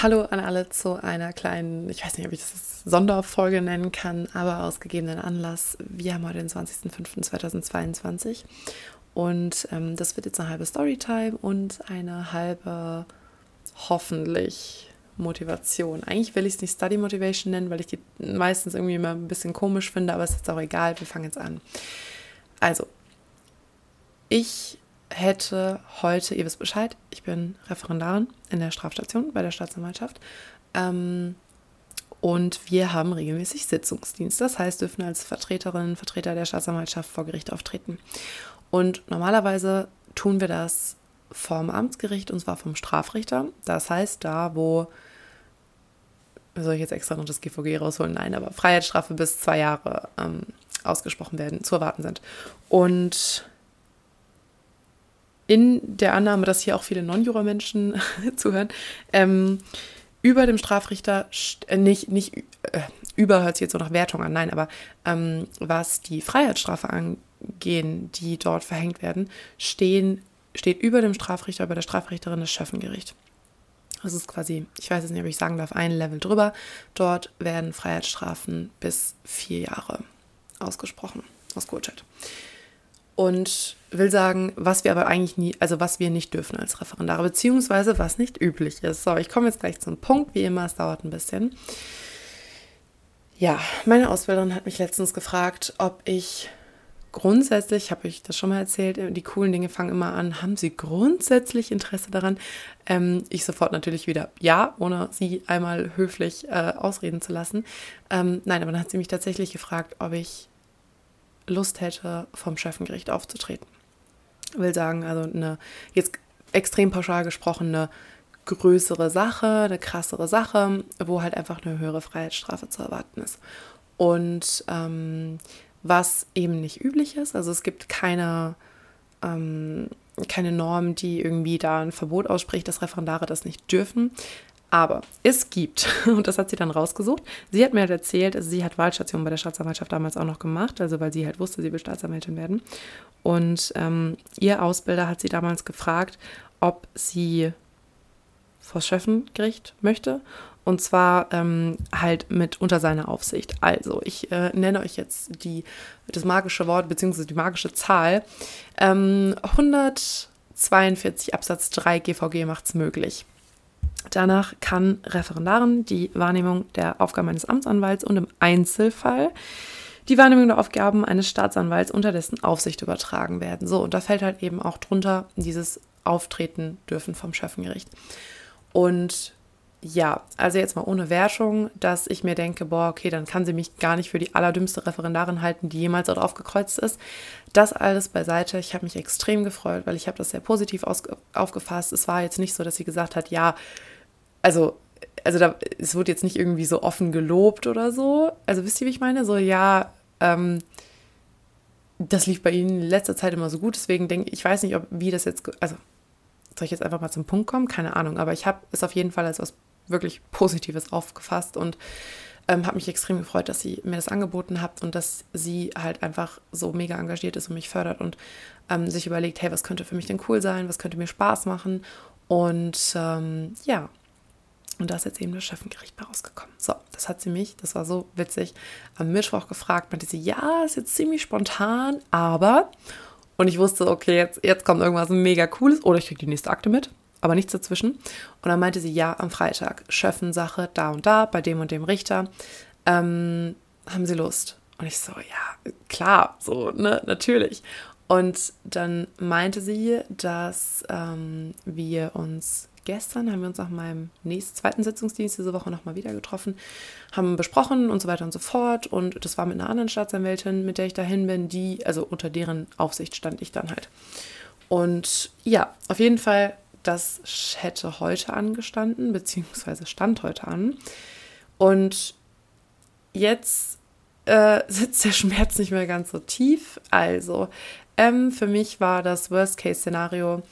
Hallo an alle zu einer kleinen, ich weiß nicht, ob ich das Sonderfolge nennen kann, aber aus gegebenen Anlass. Wir haben heute den 20.05.2022 und ähm, das wird jetzt eine halbe Storytime und eine halbe hoffentlich Motivation. Eigentlich will ich es nicht Study Motivation nennen, weil ich die meistens irgendwie immer ein bisschen komisch finde, aber es ist jetzt auch egal, wir fangen jetzt an. Also, ich hätte heute, ihr wisst Bescheid, ich bin Referendarin in der Strafstation bei der Staatsanwaltschaft. Ähm, und wir haben regelmäßig Sitzungsdienst. Das heißt, dürfen als Vertreterinnen, Vertreter der Staatsanwaltschaft vor Gericht auftreten. Und normalerweise tun wir das vom Amtsgericht und zwar vom Strafrichter. Das heißt, da, wo, soll ich jetzt extra noch das GVG rausholen? Nein, aber Freiheitsstrafe bis zwei Jahre ähm, ausgesprochen werden, zu erwarten sind. Und in der Annahme, dass hier auch viele Non-Jura-Menschen zuhören, ähm, über dem Strafrichter, äh, nicht, nicht äh, über hört sich jetzt so nach Wertung an, nein, aber ähm, was die Freiheitsstrafe angehen, die dort verhängt werden, stehen, steht über dem Strafrichter, über der Strafrichterin das Schöffengericht. Das ist quasi, ich weiß jetzt nicht, ob ich sagen darf, ein Level drüber. Dort werden Freiheitsstrafen bis vier Jahre ausgesprochen, ausgeurteilt und will sagen, was wir aber eigentlich nie, also was wir nicht dürfen als Referendare, beziehungsweise was nicht üblich ist. So, ich komme jetzt gleich zum Punkt, wie immer, es dauert ein bisschen. Ja, meine Ausbilderin hat mich letztens gefragt, ob ich grundsätzlich, habe ich das schon mal erzählt, die coolen Dinge fangen immer an, haben Sie grundsätzlich Interesse daran? Ähm, ich sofort natürlich wieder ja, ohne sie einmal höflich äh, ausreden zu lassen. Ähm, nein, aber dann hat sie mich tatsächlich gefragt, ob ich Lust hätte, vom Schöffengericht aufzutreten. Ich will sagen, also eine jetzt extrem pauschal gesprochene größere Sache, eine krassere Sache, wo halt einfach eine höhere Freiheitsstrafe zu erwarten ist. Und ähm, was eben nicht üblich ist, also es gibt keine, ähm, keine Norm, die irgendwie da ein Verbot ausspricht, dass Referendare das nicht dürfen. Aber es gibt, und das hat sie dann rausgesucht, sie hat mir halt erzählt, also sie hat Wahlstation bei der Staatsanwaltschaft damals auch noch gemacht, also weil sie halt wusste, sie will Staatsanwältin werden. Und ähm, ihr Ausbilder hat sie damals gefragt, ob sie vor Schöffengericht möchte. Und zwar ähm, halt mit unter seiner Aufsicht. Also, ich äh, nenne euch jetzt die, das magische Wort bzw. die magische Zahl. Ähm, 142 Absatz 3 GVG macht es möglich. Danach kann Referendarin die Wahrnehmung der Aufgaben eines Amtsanwalts und im Einzelfall die Wahrnehmung der Aufgaben eines Staatsanwalts unter dessen Aufsicht übertragen werden. So, und da fällt halt eben auch drunter dieses Auftreten dürfen vom Schöffengericht. Und ja, also jetzt mal ohne Wertung, dass ich mir denke, boah, okay, dann kann sie mich gar nicht für die allerdümmste Referendarin halten, die jemals dort aufgekreuzt ist. Das alles beiseite. Ich habe mich extrem gefreut, weil ich habe das sehr positiv aufgefasst. Es war jetzt nicht so, dass sie gesagt hat, ja, also, also da, es wurde jetzt nicht irgendwie so offen gelobt oder so. Also wisst ihr, wie ich meine? So, ja, ähm, das lief bei ihnen in letzter Zeit immer so gut, deswegen denke ich, ich weiß nicht, ob wie das jetzt, also soll ich jetzt einfach mal zum Punkt kommen? Keine Ahnung, aber ich habe es auf jeden Fall als was wirklich Positives aufgefasst und ähm, habe mich extrem gefreut, dass sie mir das angeboten habt und dass sie halt einfach so mega engagiert ist und mich fördert und ähm, sich überlegt, hey, was könnte für mich denn cool sein, was könnte mir Spaß machen und ähm, ja, und da ist jetzt eben das Schöffengericht bei rausgekommen. So, das hat sie mich, das war so witzig, am Mittwoch gefragt, meinte sie, ja, ist jetzt ziemlich spontan, aber, und ich wusste, okay, jetzt, jetzt kommt irgendwas mega Cooles oder ich kriege die nächste Akte mit aber nichts dazwischen. Und dann meinte sie, ja, am Freitag, Schöffensache, da und da, bei dem und dem Richter. Ähm, haben Sie Lust? Und ich so, ja, klar, so, ne, natürlich. Und dann meinte sie, dass ähm, wir uns gestern, haben wir uns nach meinem nächsten, zweiten Sitzungsdienst diese Woche nochmal wieder getroffen, haben besprochen und so weiter und so fort. Und das war mit einer anderen Staatsanwältin, mit der ich dahin bin, die, also unter deren Aufsicht stand ich dann halt. Und ja, auf jeden Fall das hätte heute angestanden, beziehungsweise stand heute an. Und jetzt äh, sitzt der Schmerz nicht mehr ganz so tief. Also, ähm, für mich war das Worst-Case-Szenario,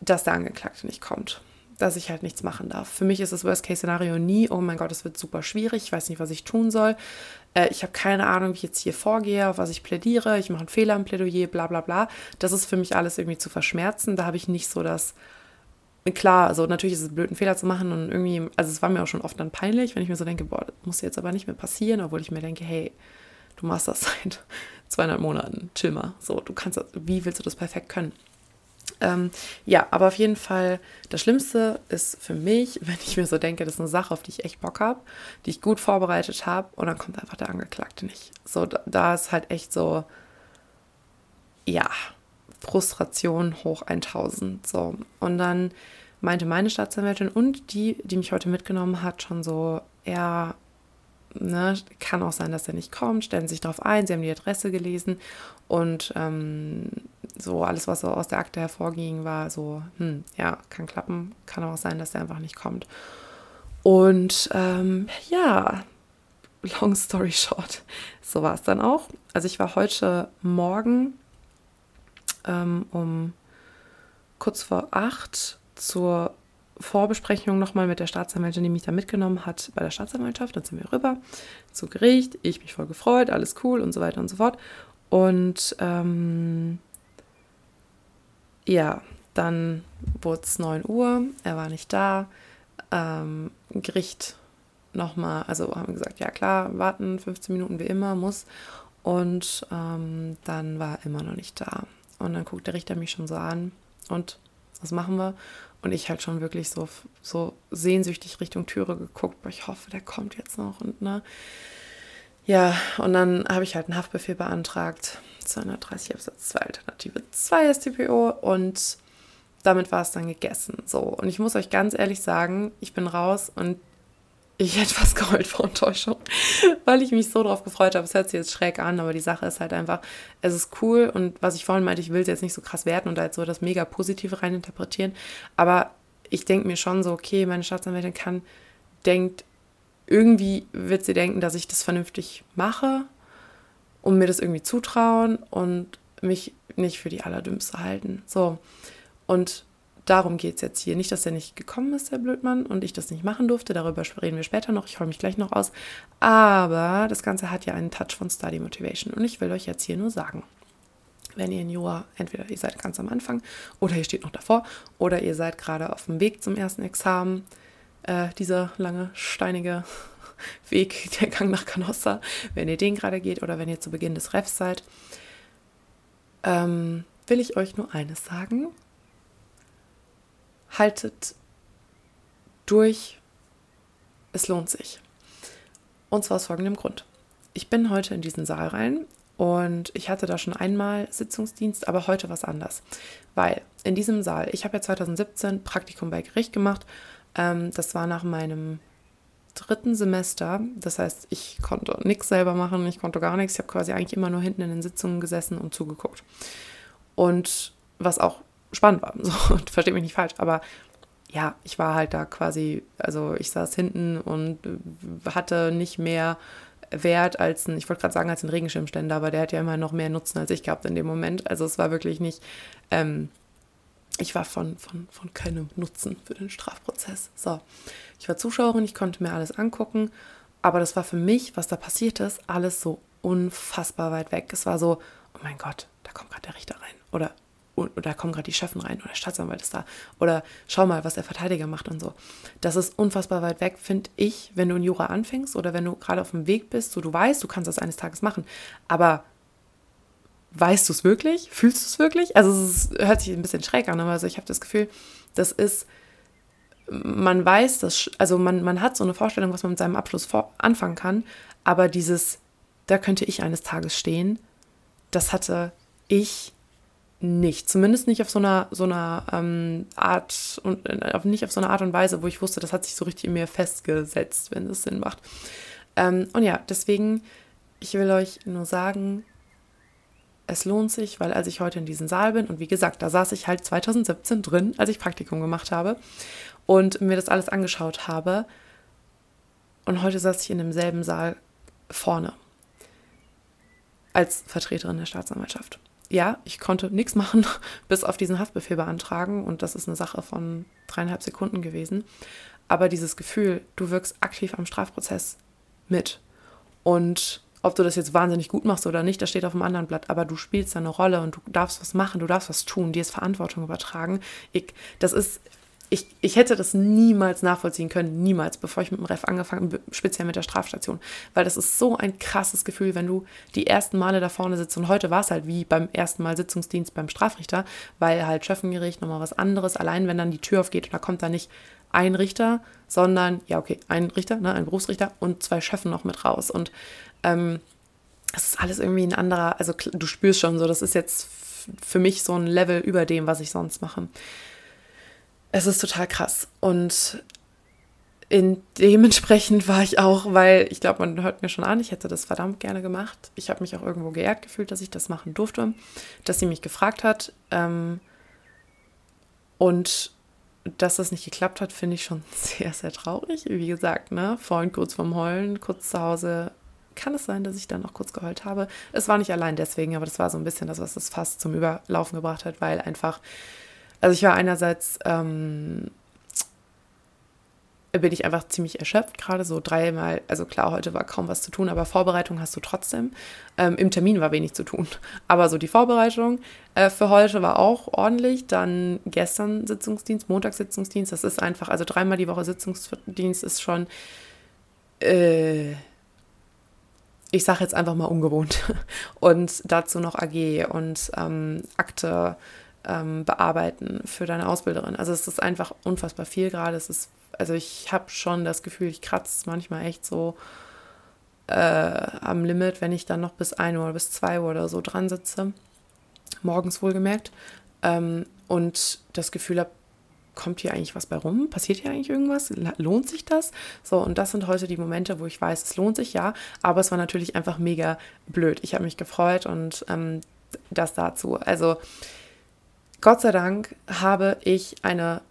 dass der Angeklagte nicht kommt. Dass ich halt nichts machen darf. Für mich ist das Worst-Case-Szenario nie, oh mein Gott, es wird super schwierig, ich weiß nicht, was ich tun soll. Äh, ich habe keine Ahnung, wie ich jetzt hier vorgehe, auf was ich plädiere, ich mache einen Fehler im Plädoyer, bla bla bla. Das ist für mich alles irgendwie zu verschmerzen. Da habe ich nicht so das klar, also natürlich ist es blöd, einen Fehler zu machen und irgendwie, also es war mir auch schon oft dann peinlich, wenn ich mir so denke, boah, das muss jetzt aber nicht mehr passieren, obwohl ich mir denke, hey, du machst das seit zweieinhalb Monaten, chill mal. So, du kannst das, wie willst du das perfekt können? Ähm, ja, aber auf jeden Fall, das Schlimmste ist für mich, wenn ich mir so denke, das ist eine Sache, auf die ich echt Bock habe, die ich gut vorbereitet habe und dann kommt einfach der Angeklagte nicht. So, da, da ist halt echt so, ja, Frustration hoch 1000. So, und dann meinte meine Staatsanwältin und die, die mich heute mitgenommen hat, schon so, ja, ne, kann auch sein, dass er nicht kommt, stellen sich darauf ein, sie haben die Adresse gelesen und ähm, so alles, was so aus der Akte hervorging, war so, hm, ja, kann klappen, kann auch sein, dass er einfach nicht kommt. Und ähm, ja, long story short, so war es dann auch. Also ich war heute Morgen ähm, um kurz vor acht zur Vorbesprechung nochmal mit der Staatsanwältin, die mich da mitgenommen hat bei der Staatsanwaltschaft. Dann sind wir rüber zu Gericht. Ich mich voll gefreut, alles cool und so weiter und so fort. Und ähm, ja, dann wurde es 9 Uhr, er war nicht da. Ähm, Gericht nochmal, also haben gesagt, ja klar, warten 15 Minuten wie immer, muss. Und ähm, dann war er immer noch nicht da. Und dann guckt der Richter mich schon so an und was machen wir? Und ich halt schon wirklich so, so sehnsüchtig Richtung Türe geguckt, weil ich hoffe, der kommt jetzt noch und ne. Ja, und dann habe ich halt einen Haftbefehl beantragt, 230 Absatz 2 Alternative 2 StPO und damit war es dann gegessen. So, und ich muss euch ganz ehrlich sagen, ich bin raus und ich hätte fast geheult vor Enttäuschung, weil ich mich so drauf gefreut habe. Es hört sich jetzt schräg an, aber die Sache ist halt einfach, es ist cool und was ich vorhin meinte, ich will es jetzt nicht so krass werten und jetzt so das mega Positive reininterpretieren, aber ich denke mir schon so, okay, meine Staatsanwältin kann, denkt, irgendwie wird sie denken, dass ich das vernünftig mache und mir das irgendwie zutrauen und mich nicht für die Allerdümmste halten. So. Und darum geht es jetzt hier. Nicht, dass er nicht gekommen ist, der Blödmann, und ich das nicht machen durfte. Darüber reden wir später noch. Ich hole mich gleich noch aus. Aber das Ganze hat ja einen Touch von Study Motivation. Und ich will euch jetzt hier nur sagen, wenn ihr in Jura, entweder ihr seid ganz am Anfang oder ihr steht noch davor oder ihr seid gerade auf dem Weg zum ersten Examen, äh, dieser lange, steinige Weg, der Gang nach Canossa, wenn ihr den gerade geht oder wenn ihr zu Beginn des Refs seid, ähm, will ich euch nur eines sagen haltet durch, es lohnt sich. Und zwar aus folgendem Grund. Ich bin heute in diesen Saal rein und ich hatte da schon einmal Sitzungsdienst, aber heute was anders. Weil in diesem Saal, ich habe ja 2017 Praktikum bei Gericht gemacht. Ähm, das war nach meinem dritten Semester. Das heißt, ich konnte nichts selber machen, ich konnte gar nichts. Ich habe quasi eigentlich immer nur hinten in den Sitzungen gesessen und zugeguckt. Und was auch spannend war. So, versteht mich nicht falsch, aber ja, ich war halt da quasi, also ich saß hinten und hatte nicht mehr Wert als ein, ich wollte gerade sagen, als ein Regenschirmständer, aber der hat ja immer noch mehr Nutzen als ich gehabt in dem Moment. Also es war wirklich nicht, ähm, ich war von, von, von keinem Nutzen für den Strafprozess. So, ich war Zuschauerin, ich konnte mir alles angucken, aber das war für mich, was da passiert ist, alles so unfassbar weit weg. Es war so, oh mein Gott, da kommt gerade der Richter rein. Oder und, da kommen gerade die Chefin rein oder der Staatsanwalt ist da oder schau mal, was der Verteidiger macht und so. Das ist unfassbar weit weg, finde ich, wenn du in Jura anfängst oder wenn du gerade auf dem Weg bist, so du weißt, du kannst das eines Tages machen, aber weißt du es wirklich? Fühlst du es wirklich? Also es hört sich ein bisschen schräg an, aber also ich habe das Gefühl, das ist, man weiß, dass, also man, man hat so eine Vorstellung, was man mit seinem Abschluss vor, anfangen kann, aber dieses, da könnte ich eines Tages stehen, das hatte ich nicht. Zumindest nicht auf so einer, so einer ähm, Art und äh, nicht auf so eine Art und Weise, wo ich wusste, das hat sich so richtig in mir festgesetzt, wenn es Sinn macht. Ähm, und ja, deswegen, ich will euch nur sagen, es lohnt sich, weil als ich heute in diesem Saal bin, und wie gesagt, da saß ich halt 2017 drin, als ich Praktikum gemacht habe und mir das alles angeschaut habe. Und heute saß ich in demselben Saal vorne als Vertreterin der Staatsanwaltschaft ja, ich konnte nichts machen, bis auf diesen Haftbefehl beantragen. Und das ist eine Sache von dreieinhalb Sekunden gewesen. Aber dieses Gefühl, du wirkst aktiv am Strafprozess mit. Und ob du das jetzt wahnsinnig gut machst oder nicht, das steht auf dem anderen Blatt, aber du spielst eine Rolle und du darfst was machen, du darfst was tun, dir ist Verantwortung übertragen. Ich, das ist, ich, ich hätte das niemals nachvollziehen können, niemals, bevor ich mit dem Ref angefangen habe, speziell mit der Strafstation. Weil das ist so ein krasses Gefühl, wenn du die ersten Male da vorne sitzt. Und heute war es halt wie beim ersten Mal Sitzungsdienst beim Strafrichter, weil halt Schöffengericht nochmal was anderes. Allein wenn dann die Tür aufgeht und da kommt da nicht ein Richter, sondern, ja, okay, ein Richter, ne, ein Berufsrichter und zwei Schöffen noch mit raus. Und ähm, das ist alles irgendwie ein anderer, also du spürst schon so, das ist jetzt für mich so ein Level über dem, was ich sonst mache es ist total krass. Und in dementsprechend war ich auch, weil ich glaube, man hört mir schon an, ich hätte das verdammt gerne gemacht. Ich habe mich auch irgendwo geehrt gefühlt, dass ich das machen durfte, dass sie mich gefragt hat. Ähm, und dass das nicht geklappt hat, finde ich schon sehr, sehr traurig. Wie gesagt, ne, vorhin kurz vorm Heulen, kurz zu Hause. Kann es sein, dass ich dann noch kurz geheult habe? Es war nicht allein deswegen, aber das war so ein bisschen das, was das fast zum Überlaufen gebracht hat, weil einfach also ich war einerseits, ähm, bin ich einfach ziemlich erschöpft, gerade so dreimal, also klar, heute war kaum was zu tun, aber Vorbereitung hast du trotzdem. Ähm, Im Termin war wenig zu tun, aber so die Vorbereitung äh, für heute war auch ordentlich. Dann gestern Sitzungsdienst, Montagssitzungsdienst, das ist einfach, also dreimal die Woche Sitzungsdienst ist schon, äh, ich sage jetzt einfach mal ungewohnt. Und dazu noch AG und ähm, Akte ähm, bearbeiten für deine Ausbilderin. Also es ist einfach unfassbar viel gerade. Es ist, also ich habe schon das Gefühl, ich kratze manchmal echt so äh, am Limit, wenn ich dann noch bis 1 Uhr oder bis 2 Uhr oder so dran sitze. Morgens wohlgemerkt. Ähm, und das Gefühl habe, kommt hier eigentlich was bei rum? Passiert hier eigentlich irgendwas? Lohnt sich das? So, und das sind heute die Momente, wo ich weiß, es lohnt sich ja, aber es war natürlich einfach mega blöd. Ich habe mich gefreut und ähm, das dazu. Also Gott sei Dank habe ich eine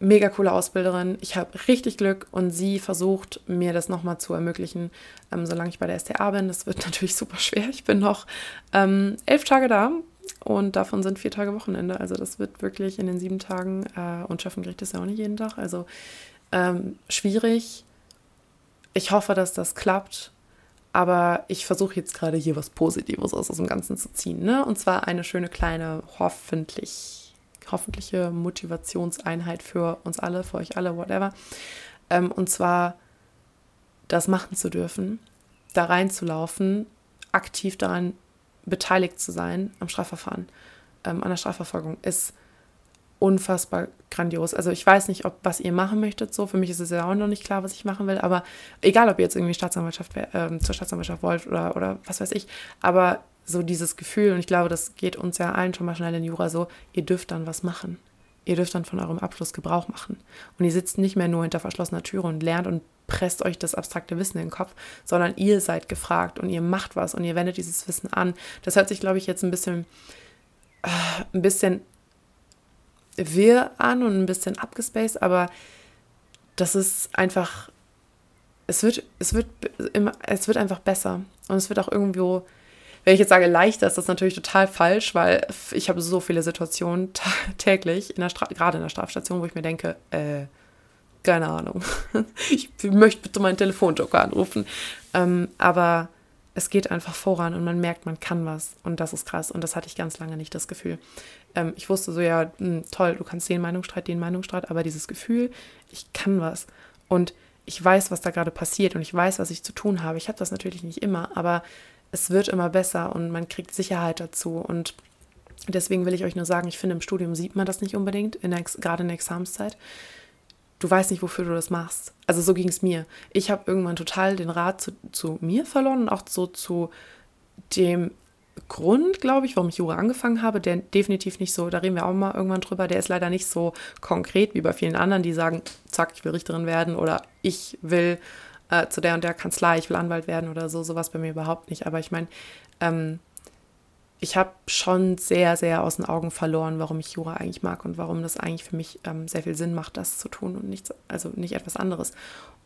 mega coole Ausbilderin. Ich habe richtig Glück und sie versucht, mir das nochmal zu ermöglichen, ähm, solange ich bei der STA bin. Das wird natürlich super schwer. Ich bin noch ähm, elf Tage da und davon sind vier Tage Wochenende. Also das wird wirklich in den sieben Tagen äh, und Schöffengericht ist ja auch nicht jeden Tag. Also ähm, schwierig. Ich hoffe, dass das klappt. Aber ich versuche jetzt gerade hier was Positives aus dem Ganzen zu ziehen. Ne? Und zwar eine schöne kleine, hoffentlich, hoffentliche Motivationseinheit für uns alle, für euch alle, whatever. Ähm, und zwar das machen zu dürfen, da reinzulaufen, aktiv daran beteiligt zu sein am Strafverfahren, ähm, an der Strafverfolgung, ist unfassbar grandios. Also ich weiß nicht, ob was ihr machen möchtet so. Für mich ist es ja auch noch nicht klar, was ich machen will. Aber egal, ob ihr jetzt irgendwie Staatsanwaltschaft äh, zur Staatsanwaltschaft wollt oder, oder was weiß ich. Aber so dieses Gefühl, und ich glaube, das geht uns ja allen schon mal schnell in Jura so, ihr dürft dann was machen. Ihr dürft dann von eurem Abschluss Gebrauch machen. Und ihr sitzt nicht mehr nur hinter verschlossener Türe und lernt und presst euch das abstrakte Wissen in den Kopf, sondern ihr seid gefragt und ihr macht was und ihr wendet dieses Wissen an. Das hört sich, glaube ich, jetzt ein bisschen, äh, ein bisschen wirr an und ein bisschen abgespaced, aber das ist einfach, es wird, es wird es wird einfach besser. Und es wird auch irgendwo, wenn ich jetzt sage leichter, ist das natürlich total falsch, weil ich habe so viele Situationen täglich, in der gerade in der Strafstation, wo ich mir denke, äh, keine Ahnung, ich möchte bitte meinen Telefonjoker anrufen. Ähm, aber es geht einfach voran und man merkt, man kann was. Und das ist krass. Und das hatte ich ganz lange nicht, das Gefühl. Ähm, ich wusste so, ja, mh, hm, toll, du kannst den Meinungsstreit, den Meinungsstreit, aber dieses Gefühl, ich kann was. Und ich weiß, was da gerade passiert und ich weiß, was ich zu tun habe. Ich habe das natürlich nicht immer, aber es wird immer besser und man kriegt Sicherheit dazu. Und deswegen will ich euch nur sagen, ich finde, im Studium sieht man das nicht unbedingt, in der, gerade in der Examenszeit du weißt nicht, wofür du das machst. Also so ging es mir. Ich habe irgendwann total den Rat zu, zu, mir verloren und auch so zu dem Grund, glaube ich, warum ich Jura angefangen habe, der definitiv nicht so, da reden wir auch mal irgendwann drüber, der ist leider nicht so konkret wie bei vielen anderen, die sagen, zack, ich will Richterin werden oder ich will äh, zu der und der Kanzlei, ich will Anwalt werden oder so, sowas bei mir überhaupt nicht. Aber ich meine, ähm, ich habe schon sehr, sehr aus den Augen verloren, warum ich Jura eigentlich mag und warum das eigentlich für mich ähm, sehr viel Sinn macht, das zu tun und nichts, also nicht etwas anderes.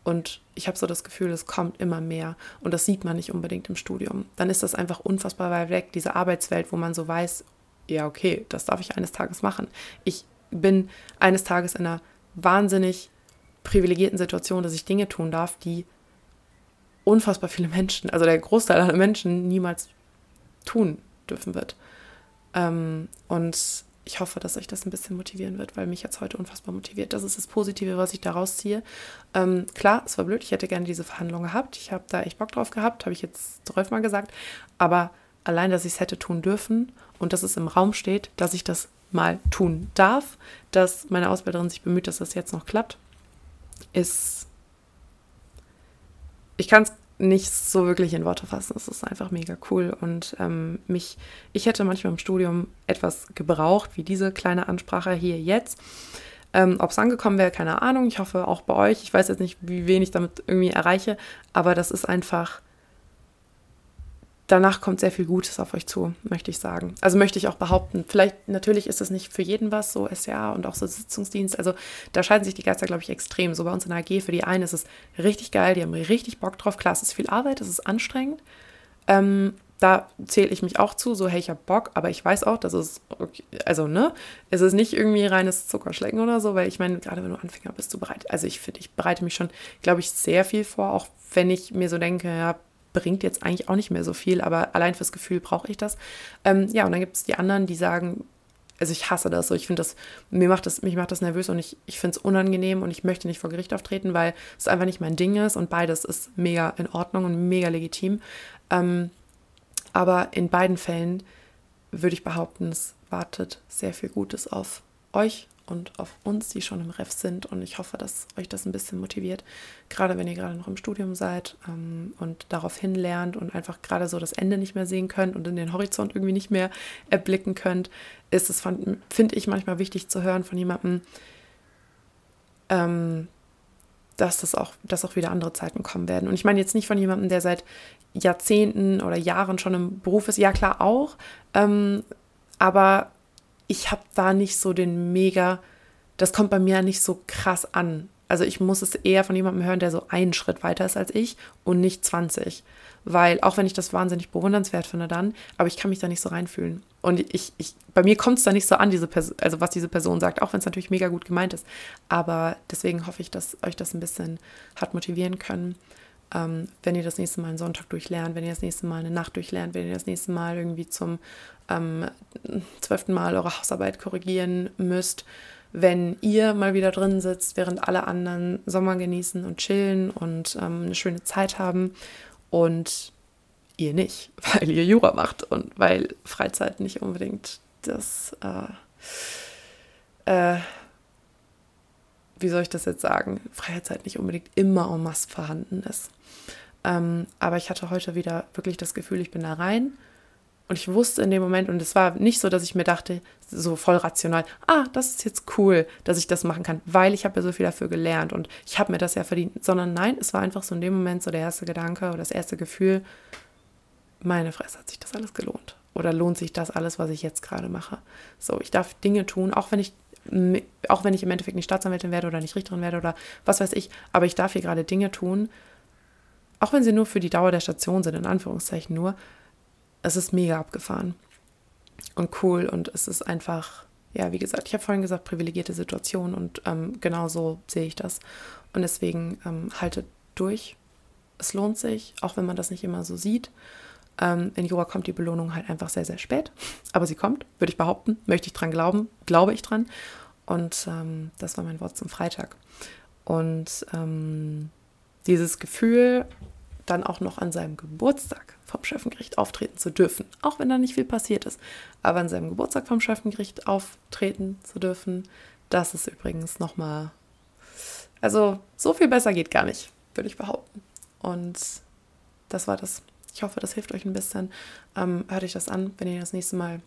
Und ich habe so das Gefühl, es kommt immer mehr und das sieht man nicht unbedingt im Studium. Dann ist das einfach unfassbar weit weg, diese Arbeitswelt, wo man so weiß, ja, okay, das darf ich eines Tages machen. Ich bin eines Tages in einer wahnsinnig privilegierten Situation, dass ich Dinge tun darf, die unfassbar viele Menschen, also der Großteil aller Menschen niemals tun dürfen wird. Ähm, und ich hoffe, dass euch das ein bisschen motivieren wird, weil mich jetzt heute unfassbar motiviert. Das ist das Positive, was ich daraus ziehe. Ähm, klar, es war blöd, ich hätte gerne diese Verhandlung gehabt. Ich habe da echt Bock drauf gehabt, habe ich jetzt zwölfmal gesagt. Aber allein, dass ich es hätte tun dürfen und dass es im Raum steht, dass ich das mal tun darf, dass meine Ausbilderin sich bemüht, dass das jetzt noch klappt, ist. Ich kann es nicht so wirklich in Worte fassen. Es ist einfach mega cool. Und ähm, mich, ich hätte manchmal im Studium etwas gebraucht, wie diese kleine Ansprache hier jetzt. Ähm, Ob es angekommen wäre, keine Ahnung. Ich hoffe auch bei euch. Ich weiß jetzt nicht, wie wenig ich damit irgendwie erreiche, aber das ist einfach danach kommt sehr viel Gutes auf euch zu, möchte ich sagen. Also möchte ich auch behaupten. Vielleicht, natürlich ist es nicht für jeden was, so SCA und auch so Sitzungsdienst. Also da scheiden sich die Geister, glaube ich, extrem. So bei uns in der AG, für die einen ist es richtig geil, die haben richtig Bock drauf. Klar, es ist viel Arbeit, es ist anstrengend. Ähm, da zähle ich mich auch zu, so, hey, ich habe Bock, aber ich weiß auch, dass es, okay, also, ne, es ist nicht irgendwie reines Zuckerschlecken oder so, weil ich meine, gerade wenn du Anfänger bist, du bereit, also ich finde, ich bereite mich schon, glaube ich, sehr viel vor, auch wenn ich mir so denke, ja, bringt jetzt eigentlich auch nicht mehr so viel, aber allein fürs Gefühl brauche ich das. Ähm, ja, und dann gibt es die anderen, die sagen, also ich hasse das so, ich finde das, mir macht das, mich macht das nervös und ich, ich finde es unangenehm und ich möchte nicht vor Gericht auftreten, weil es einfach nicht mein Ding ist und beides ist mega in Ordnung und mega legitim. Ähm, aber in beiden Fällen würde ich behaupten, es wartet sehr viel Gutes auf euch und auf uns, die schon im Ref sind. Und ich hoffe, dass euch das ein bisschen motiviert, gerade wenn ihr gerade noch im Studium seid ähm, und darauf hin lernt und einfach gerade so das Ende nicht mehr sehen könnt und in den Horizont irgendwie nicht mehr erblicken könnt, ist es, finde ich, manchmal wichtig zu hören von jemandem, ähm, dass das auch, dass auch wieder andere Zeiten kommen werden. Und ich meine jetzt nicht von jemandem, der seit Jahrzehnten oder Jahren schon im Beruf ist, ja klar auch, ähm, aber ich habe da nicht so den mega, das kommt bei mir nicht so krass an. Also ich muss es eher von jemandem hören, der so einen Schritt weiter ist als ich und nicht 20. Weil auch wenn ich das wahnsinnig bewundernswert finde dann, aber ich kann mich da nicht so reinfühlen. Und ich, ich bei mir kommt es da nicht so an, diese Person, also was diese Person sagt, auch wenn es natürlich mega gut gemeint ist. Aber deswegen hoffe ich, dass euch das ein bisschen hat motivieren können ähm, wenn ihr das nächste Mal einen Sonntag durchlernt, wenn ihr das nächste Mal eine Nacht durchlernt, wenn ihr das nächste Mal irgendwie zum ähm, zwölften Mal eure Hausarbeit korrigieren müsst, wenn ihr mal wieder drin sitzt, während alle anderen Sommer genießen und chillen und ähm, eine schöne Zeit haben und ihr nicht, weil ihr Jura macht und weil Freizeit nicht unbedingt das, äh, äh, wie soll ich das jetzt sagen, Freizeit nicht unbedingt immer en masse vorhanden ist. Ähm, aber ich hatte heute wieder wirklich das Gefühl, ich bin da rein. Und ich wusste in dem Moment, und es war nicht so, dass ich mir dachte, so voll rational, ah, das ist jetzt cool, dass ich das machen kann, weil ich habe ja so viel dafür gelernt und ich habe mir das ja verdient. Sondern nein, es war einfach so in dem Moment so der erste Gedanke oder das erste Gefühl, meine Fresse, hat sich das alles gelohnt? Oder lohnt sich das alles, was ich jetzt gerade mache? So, ich darf Dinge tun, auch wenn ich auch wenn ich im Endeffekt nicht Staatsanwältin werde oder nicht Richterin werde oder was weiß ich, aber ich darf hier gerade Dinge tun, auch wenn sie nur für die Dauer der Station sind, in Anführungszeichen nur, es ist mega abgefahren und cool und es ist einfach, ja, wie gesagt, ich habe vorhin gesagt, privilegierte Situation und ähm, genau so sehe ich das. Und deswegen ähm, haltet durch. Es lohnt sich, auch wenn man das nicht immer so sieht. Ähm, in Jura kommt die Belohnung halt einfach sehr, sehr spät. Aber sie kommt, würde ich behaupten. Möchte ich dran glauben, glaube ich dran. Und ähm, das war mein Wort zum Freitag. Und ähm, dieses Gefühl, dann auch noch an seinem Geburtstag vom Schöffengericht auftreten zu dürfen, auch wenn da nicht viel passiert ist. Aber an seinem Geburtstag vom Schöffengericht auftreten zu dürfen, das ist übrigens nochmal, also so viel besser geht gar nicht, würde ich behaupten. Und das war das. Ich hoffe, das hilft euch ein bisschen. Ähm, hört euch das an, wenn ihr das nächste Mal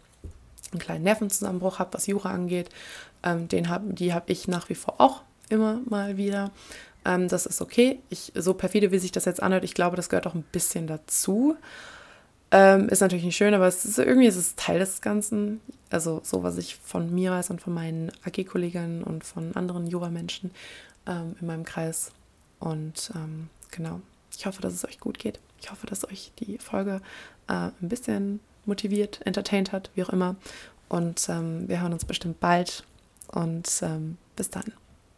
einen kleinen Nervenzusammenbruch habt, was Jura angeht. Ähm, den hab, die habe ich nach wie vor auch immer mal wieder. Ähm, das ist okay. Ich, so perfide, wie sich das jetzt anhört, ich glaube, das gehört auch ein bisschen dazu. Ähm, ist natürlich nicht schön, aber es ist, irgendwie ist es Teil des Ganzen. Also so, was ich von mir weiß und von meinen AG-Kolleginnen und von anderen Jura-Menschen ähm, in meinem Kreis. Und ähm, genau, ich hoffe, dass es euch gut geht. Ich hoffe, dass euch die Folge äh, ein bisschen motiviert, entertained hat, wie auch immer. Und ähm, wir hören uns bestimmt bald. Und ähm, bis dann.